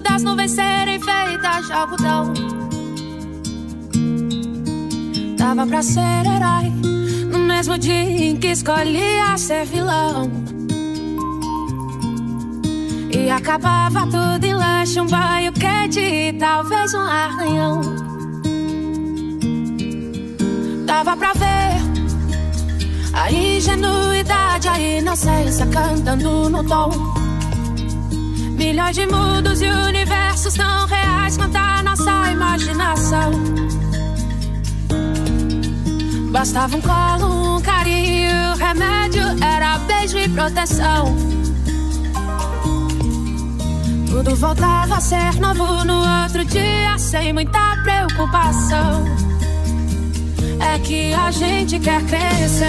das nuvens serem feitas de algodão. Dava pra ser herói no mesmo dia em que escolhia ser vilão. E acabava tudo em lanche, um banho quente e talvez um arranhão. Dava pra ver a ingenuidade, a inocência cantando no tom. Milhões de mundos e universos tão reais quanto a nossa imaginação. Bastava um colo, um carinho, remédio era beijo e proteção. Tudo voltava a ser novo no outro dia, sem muita preocupação. É que a gente quer crescer.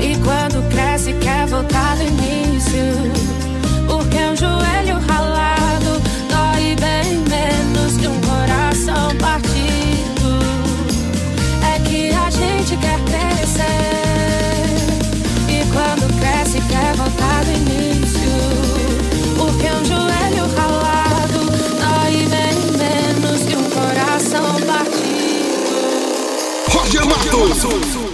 E quando cresce, quer voltar do início. Joelho ralado dói bem menos que um coração partido. É que a gente quer crescer. E quando cresce, quer voltar do início. Porque um joelho ralado dói bem menos que um coração partido. Roger Matos.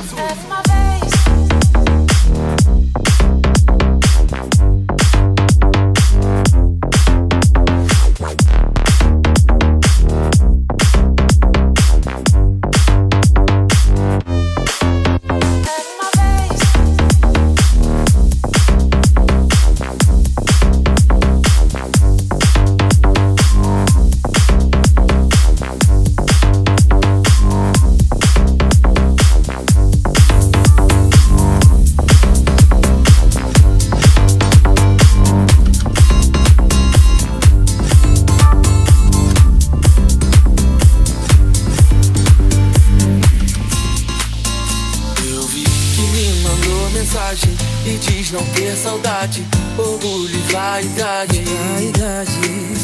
Mensagem e diz não ter saudade, orgulho e vaidade.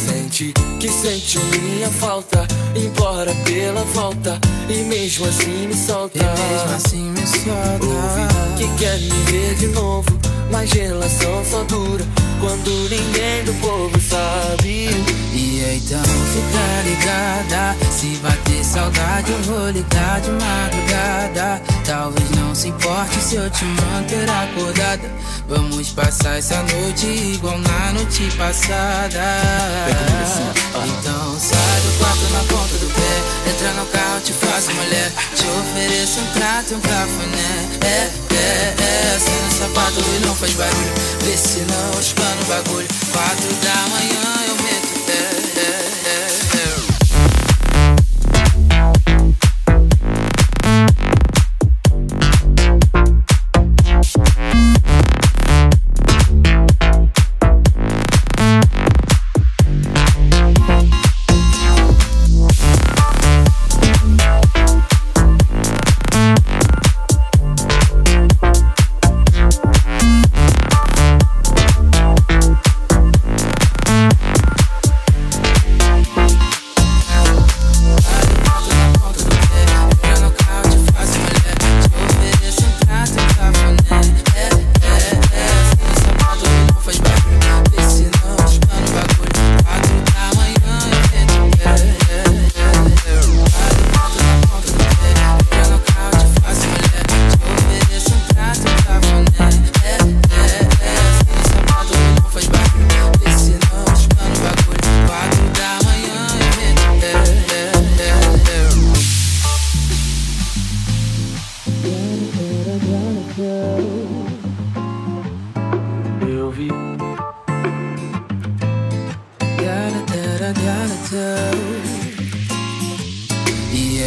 Sente que sente minha falta, implora pela falta e mesmo assim me solta. assim me solta. Ouvi que quer me ver de novo, mas relação só dura quando ninguém do povo sabe. E então fica ligada Se bater saudade eu vou ligar de madrugada Talvez não se importe se eu te manter acordada. Vamos passar essa noite igual na noite passada. Então sai do quarto na ponta do pé Entra no carro, te faço mulher. Te ofereço um prato e um cafuné. É, é, é Assim no sapato e não faz barulho. Vê se não espana o bagulho. Quatro da manhã eu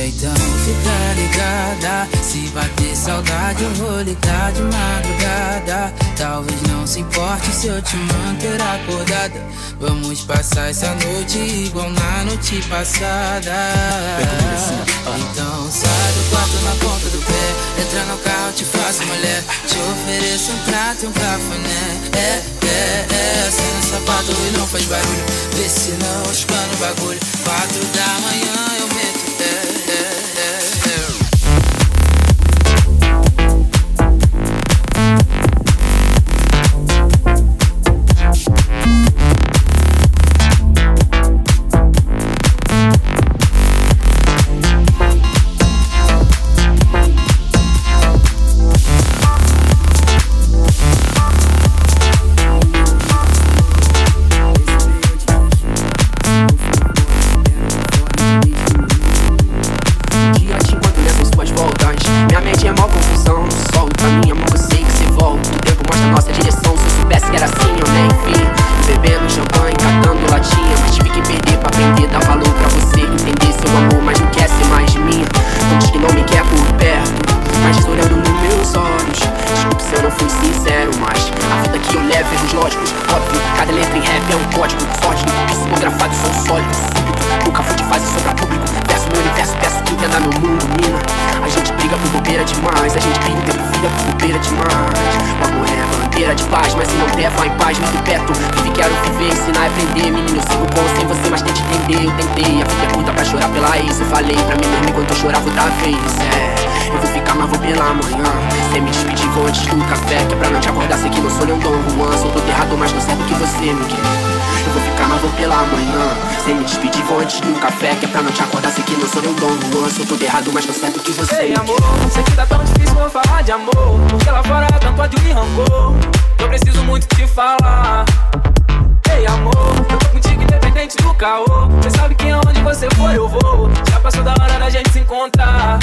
então fica ligada. Se bater saudade eu vou ligar de madrugada. Talvez não se importe se eu te manter acordada. Vamos passar essa noite igual na noite passada. Então sai do quarto na ponta do pé. Entra no carro, te faço mulher. Te ofereço um prato e um cafuné. É, é, é Assim no sapato e não faz barulho. Vê se não espana o bagulho. Quatro da manhã eu meto entender. Eu tentei, a vida é curta pra chorar pela ex. Eu falei pra mim dormir quando eu chorava outra vez. É, eu vou ficar, mas vou pela manhã. Sem me despedir, vou antes do café. Que é pra não te acordar, sei que não sou nem um Dom Juan. Sou todo errado, mas não certo que você me quer. Eu vou ficar, mas vou pela manhã. Sem me despedir, vou antes do café. Que é pra não te acordar, sei que não sou nem um Dom Juan. Sou todo errado, mas não certo que você Ei, me amor, quer. sei que tá tão difícil eu falar de amor. Porque lá fora tanto ódio e rancor. Eu preciso muito te falar. Eu vou. Já passou da hora da gente se encontrar.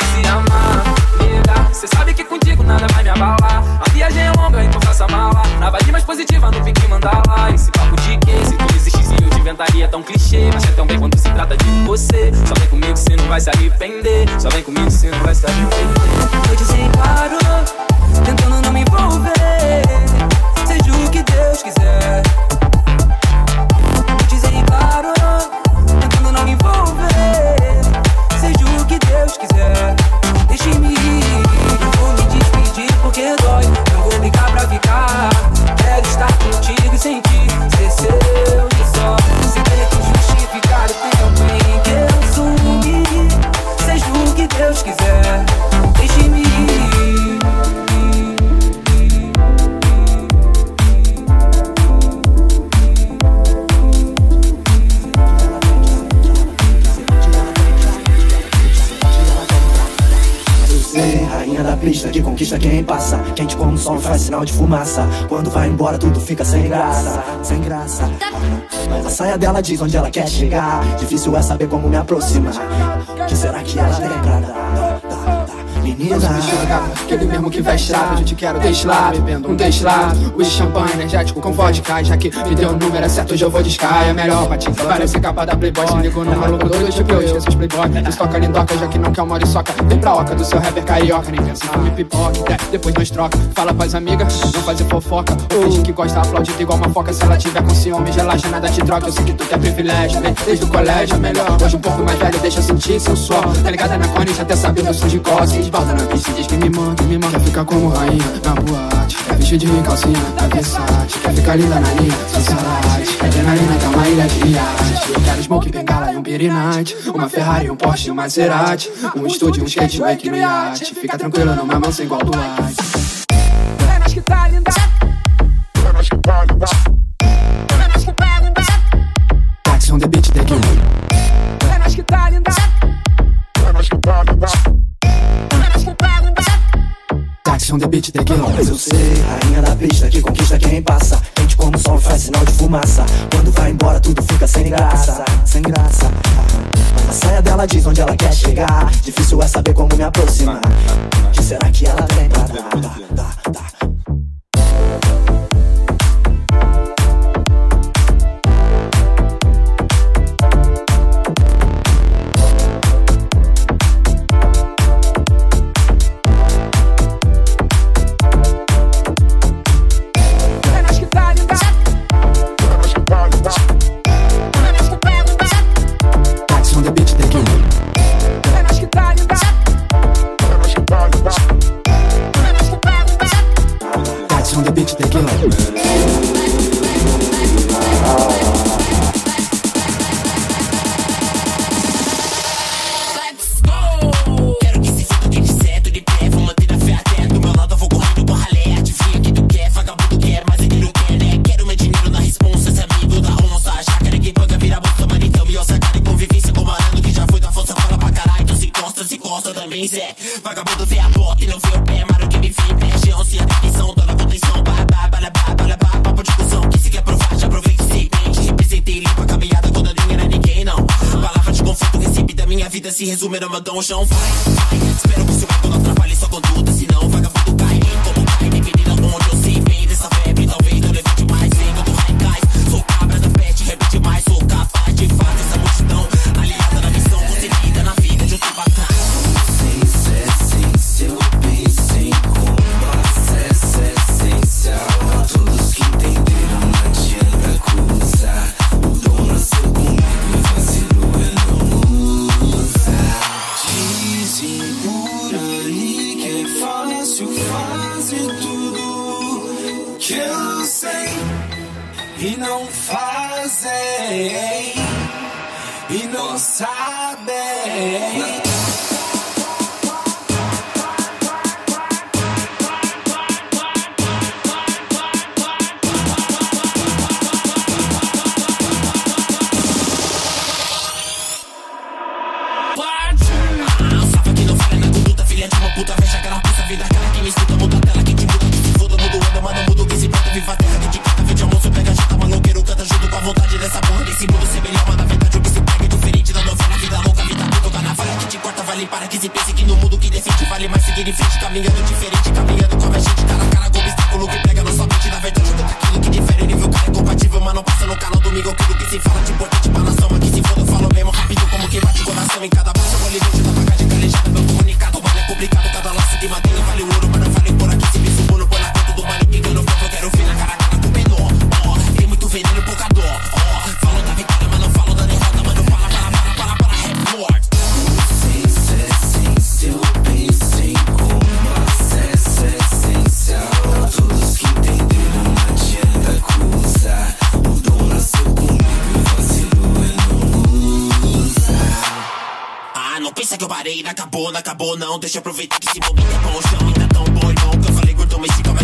Se amar, nega. Cê sabe que contigo nada vai me abalar. A viagem é longa, então faça mala. Na vibe mais positiva, no mandar lá. Esse papo de que se tu existisse eu te inventaria tão clichê. Mas é tão bem quando se trata de você. Só vem comigo, cê não vai se arrepender. Só vem comigo, cê não vai se arrepender. O sol faz sinal de fumaça. Quando vai embora tudo fica sem graça, sem graça. Mas a saia dela diz onde ela quer chegar. Difícil é saber como me aproximar. Que será que ela tem pra dar? Dar, dar? Menina, Aquele mesmo que veste lado, eu te quero destilado Bebendo um destilado, o champanhe energético com vodka Já que me deu o número é certo, hoje eu vou descar É melhor pra ti, parece capa da Playboy Se ligou no maluco doido, tipo eu esqueço os Playboy. Estoca lindoca, já que não quer uma soca. Vem pra oca do seu rapper carioca Nem pensa comer pipoca, é, depois nós troca. Fala pras amigas, não fazer fofoca. Finge que gosta, aplaudida igual uma foca. Se ela tiver com ciúme, relaxa, nada te troca. Eu sei que tu quer privilégio, né? desde o colégio é melhor. Hoje um pouco mais velho, deixa eu sentir seu suor. Tá ligada na cone, já até sabe o meu som de cor Esbalda na pista, diz que me manda, me manda Ficar como rainha. Na boate Quer vestir de calcinha da Versace Quer ficar linda na linha, socialite Adrenalina tá uma ilha de iate Eu quero smoke, bengala e um pirinite Uma Ferrari, um Porsche um Maserati. Um estúdio, um skate, um wake no iate Fica tranquilo numa mansão igual do White Apenas que tá linda. Mas eu sei, rainha da pista que conquista quem passa. Quente como o sol faz sinal de fumaça. Quando vai embora tudo fica sem graça, sem graça. A saia dela diz onde ela quer chegar. Difícil é saber como me aproximar. Que será que ela tem pra dar? dar, dar, dar? Meu dom, chão, vai, vai. Espero que seu ego não atrapalhe sua conduta, senão vagabundo time. Caminhando diferente, caminhando como a gente. Cara a cara com obstáculo que pega nossa mente. Na verdade, tudo aquilo que difere, nível cara é compatível. Mas não passa no canal domingo aquilo que se fala de importante pra nação. Aqui se for, eu falo mesmo rápido como que bate coração. Em cada passo, eu vou livre de apagar de calejada. Meu comunicado, vale é complicado. Cada laço de madeira. acabou, não acabou, não. Deixa eu aproveitar que esse momento é bom. O chão ainda é tão bom, irmão. Que eu falei, gordão, mas fica